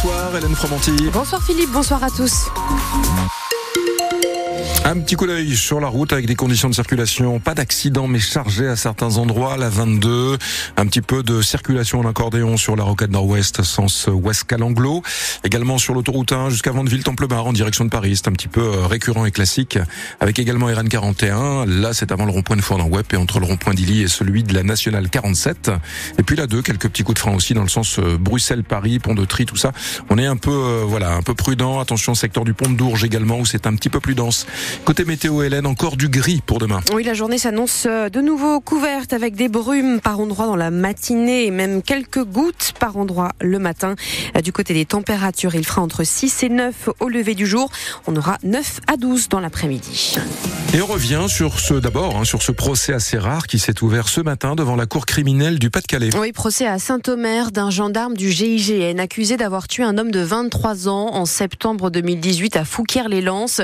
Bonsoir Hélène Fromanti. Bonsoir Philippe, bonsoir à tous. Un petit coup d'œil sur la route avec des conditions de circulation, pas d'accident mais chargé à certains endroits, la 22, un petit peu de circulation en accordéon sur la rocade nord-ouest, sens ouest calanglo également sur l'autoroute 1 jusqu'à Vandeville Templemar en direction de Paris, c'est un petit peu euh, récurrent et classique, avec également RN 41, là c'est avant le rond-point de Fournin-Web et entre le rond-point d'Illy et celui de la Nationale 47, et puis la 2, quelques petits coups de frein aussi dans le sens euh, Bruxelles-Paris, pont de Tri, tout ça, on est un peu, euh, voilà, un peu prudent, attention secteur du pont de Dourges également où c'est un petit peu plus dense. Côté météo, Hélène, encore du gris pour demain. Oui, la journée s'annonce euh, de nouveau couverte avec des brumes par endroits dans la matinée et même quelques gouttes par endroit le matin. Euh, du côté des températures, il fera entre 6 et 9 au lever du jour. On aura 9 à 12 dans l'après-midi. Et on revient sur ce d'abord, hein, sur ce procès assez rare qui s'est ouvert ce matin devant la cour criminelle du Pas-de-Calais. Oui, procès à Saint-Omer d'un gendarme du GIGN accusé d'avoir tué un homme de 23 ans en septembre 2018 à Fouquier-les-Lances.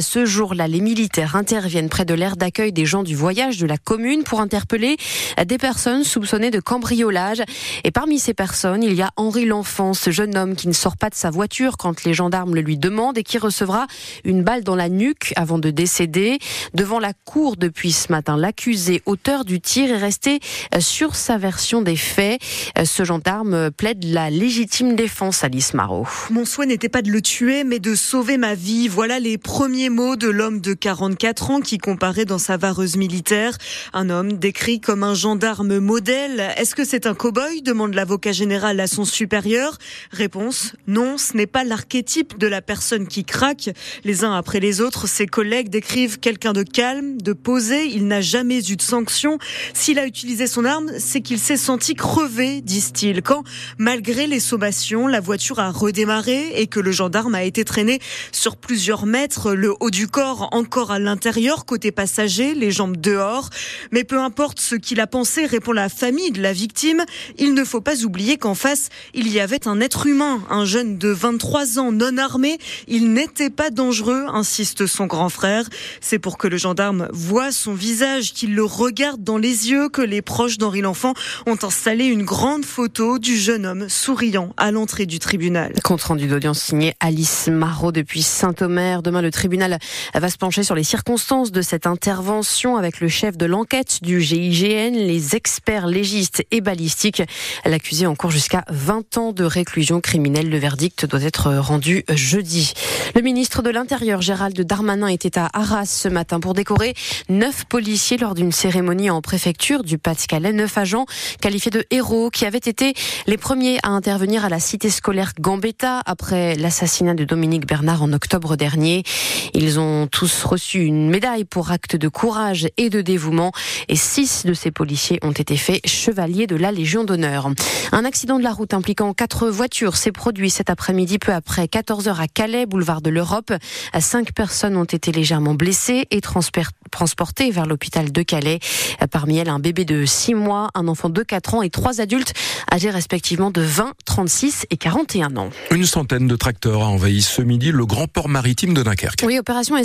Ce les militaires interviennent près de l'aire d'accueil des gens du voyage de la commune pour interpeller des personnes soupçonnées de cambriolage. Et parmi ces personnes, il y a Henri L'Enfant, ce jeune homme qui ne sort pas de sa voiture quand les gendarmes le lui demandent et qui recevra une balle dans la nuque avant de décéder. Devant la cour depuis ce matin, l'accusé, auteur du tir, est resté sur sa version des faits. Ce gendarme plaide la légitime défense, Alice Marot. Mon souhait n'était pas de le tuer, mais de sauver ma vie. Voilà les premiers mots de l'homme de 44 ans qui comparait dans sa vareuse militaire. Un homme décrit comme un gendarme modèle. Est-ce que c'est un cow-boy? demande l'avocat général à son supérieur. Réponse non, ce n'est pas l'archétype de la personne qui craque. Les uns après les autres, ses collègues décrivent quelqu'un de calme, de posé. Il n'a jamais eu de sanction. S'il a utilisé son arme, c'est qu'il s'est senti crevé, disent-ils. Quand, malgré les sommations, la voiture a redémarré et que le gendarme a été traîné sur plusieurs mètres, le haut du corps encore à l'intérieur, côté passager, les jambes dehors. Mais peu importe ce qu'il a pensé, répond la famille de la victime, il ne faut pas oublier qu'en face, il y avait un être humain, un jeune de 23 ans non armé. Il n'était pas dangereux, insiste son grand frère. C'est pour que le gendarme voit son visage, qu'il le regarde dans les yeux, que les proches d'Henri L'Enfant ont installé une grande photo du jeune homme souriant à l'entrée du tribunal. Compte rendu d'audience signé Alice Marot depuis Saint-Omer. Demain, le tribunal va se pencher sur les circonstances de cette intervention avec le chef de l'enquête du GIGN, les experts légistes et balistiques. L'accusé cours jusqu'à 20 ans de réclusion criminelle. Le verdict doit être rendu jeudi. Le ministre de l'Intérieur, Gérald Darmanin, était à Arras ce matin pour décorer neuf policiers lors d'une cérémonie en préfecture du Pas-de-Calais. Neuf agents qualifiés de héros qui avaient été les premiers à intervenir à la cité scolaire Gambetta après l'assassinat de Dominique Bernard en octobre dernier. Ils ont tous reçu une médaille pour acte de courage et de dévouement et six de ces policiers ont été faits chevaliers de la Légion d'honneur. Un accident de la route impliquant quatre voitures s'est produit cet après-midi peu après 14 heures à Calais, boulevard de l'Europe. Cinq personnes ont été légèrement blessées et transportées vers l'hôpital de Calais. Parmi elles, un bébé de 6 mois, un enfant de 4 ans et trois adultes âgés respectivement de 20, 36 et 41 ans. Une centaine de tracteurs a envahi ce midi le grand port maritime de Dunkerque. Oui, opération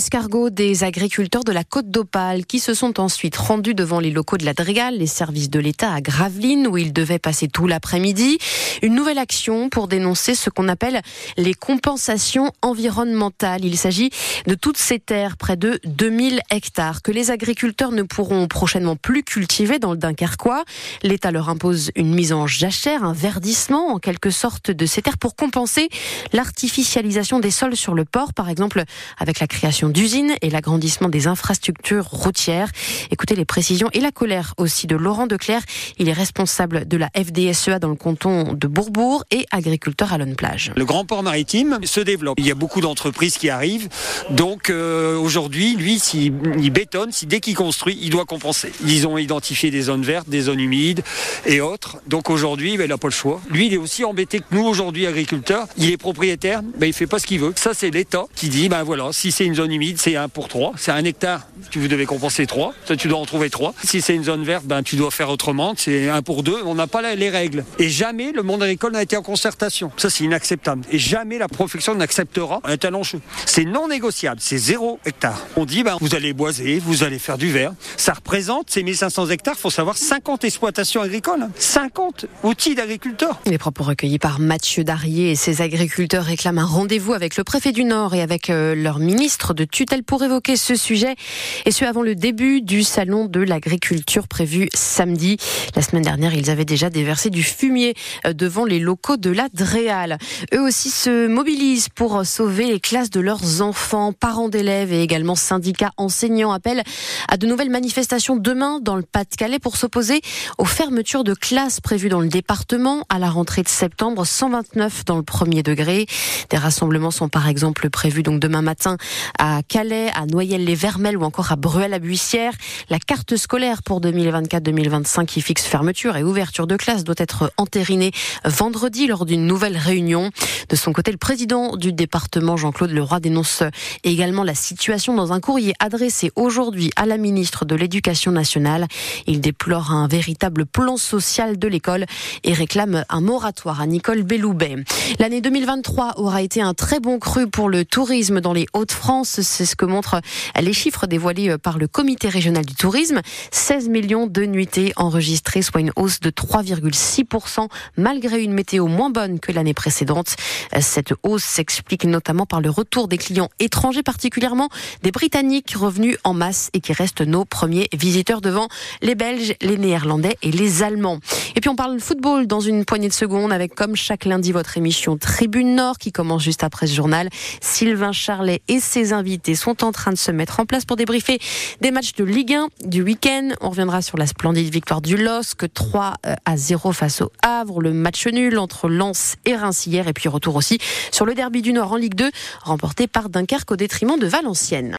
des agriculteurs de la côte d'Opale qui se sont ensuite rendus devant les locaux de la Drégale, les services de l'État à Gravelines où ils devaient passer tout l'après-midi. Une nouvelle action pour dénoncer ce qu'on appelle les compensations environnementales. Il s'agit de toutes ces terres, près de 2000 hectares, que les agriculteurs ne pourront prochainement plus cultiver dans le Dunkerquois. L'État leur impose une mise en jachère, un verdissement en quelque sorte de ces terres pour compenser l'artificialisation des sols sur le port, par exemple avec la création d'usines et l'agrandissement des infrastructures routières. Écoutez les précisions et la colère aussi de Laurent Declerc. Il est responsable de la FDSEA dans le canton de Bourbourg et agriculteur à Lone Plage. Le grand port maritime se développe. Il y a beaucoup d'entreprises qui arrivent. Donc euh, aujourd'hui, lui, s'il bétonne, si dès qu'il construit, il doit compenser. Ils ont identifié des zones vertes, des zones humides et autres. Donc aujourd'hui, ben, il n'a pas le choix. Lui, il est aussi embêté que nous aujourd'hui, agriculteurs. Il est propriétaire, ben, il fait pas ce qu'il veut. Ça, c'est l'État qui dit, ben voilà, si c'est une zone humide, c'est 1 pour 3. C'est un hectare, tu devais compenser 3. Ça, tu dois en trouver 3. Si c'est une zone verte, ben, tu dois faire autrement. C'est 1 pour 2. On n'a pas les règles. Et jamais le monde agricole n'a été en concertation. Ça, c'est inacceptable. Et jamais la profession n'acceptera un talent chaud. C'est non négociable. C'est 0 hectare. On dit, ben, vous allez boiser, vous allez faire du verre. Ça représente ces 1500 hectares, faut savoir 50 exploitations agricoles. 50 outils d'agriculteurs. Les propos recueillis par Mathieu Darier et ses agriculteurs réclament un rendez-vous avec le préfet du Nord et avec euh, leur ministre de tutelle pour évoquer ce sujet et ce avant le début du salon de l'agriculture prévu samedi. La semaine dernière, ils avaient déjà déversé du fumier euh, devant les locaux de la Dréal. Eux aussi se mobilisent pour sauver les classes de leurs enfants, parents d'élèves et également syndicats enseignants appellent à de nouvelles manifestations demain dans le Pas-de-Calais pour s'opposer aux fermetures de classes prévues dans le département à la rentrée de septembre, 129 dans le premier degré. Des rassemblements sont par exemple prévus donc demain matin à Calais, à Noyelles-les-Vermelles ou encore à Bruel-la-Buissière. La carte scolaire pour 2024-2025 qui fixe fermeture et ouverture de classe doit être entérinée vendredi lors d'une nouvelle réunion. De son côté, le président du département, Jean-Claude Leroy, dénonce également la situation dans un courrier adressé aujourd'hui à la ministre de l'Éducation nationale. Il déplore un véritable plan social de l'école et réclame un moratoire à Nicole Belloubet. L'année 2023 aura été un très bon cru pour le tourisme dans les Hauts-de-France. C'est ce que montrent les chiffres dévoilés par le comité régional du tourisme. 16 millions de nuitées enregistrées, soit une hausse de 3,6% malgré une météo moins bonne que l'année précédente. Cette hausse s'explique notamment par le retour des clients étrangers, particulièrement des Britanniques revenus en masse et qui restent nos premiers visiteurs devant les Belges, les Néerlandais et les Allemands. Et puis on parle de football dans une poignée de secondes avec comme chaque lundi votre émission Tribune Nord qui commence juste après ce journal. Sylvain Charlet et ses invités sont en train de se mettre en place pour débriefer des matchs de Ligue 1 du week-end. On reviendra sur la splendide victoire du LOSC 3 euh, à 0 face au Havre, le match nul entre Lens et Reims et puis retour aussi sur le derby du Nord en Ligue 2 remporté par Dunkerque au détriment de Valenciennes.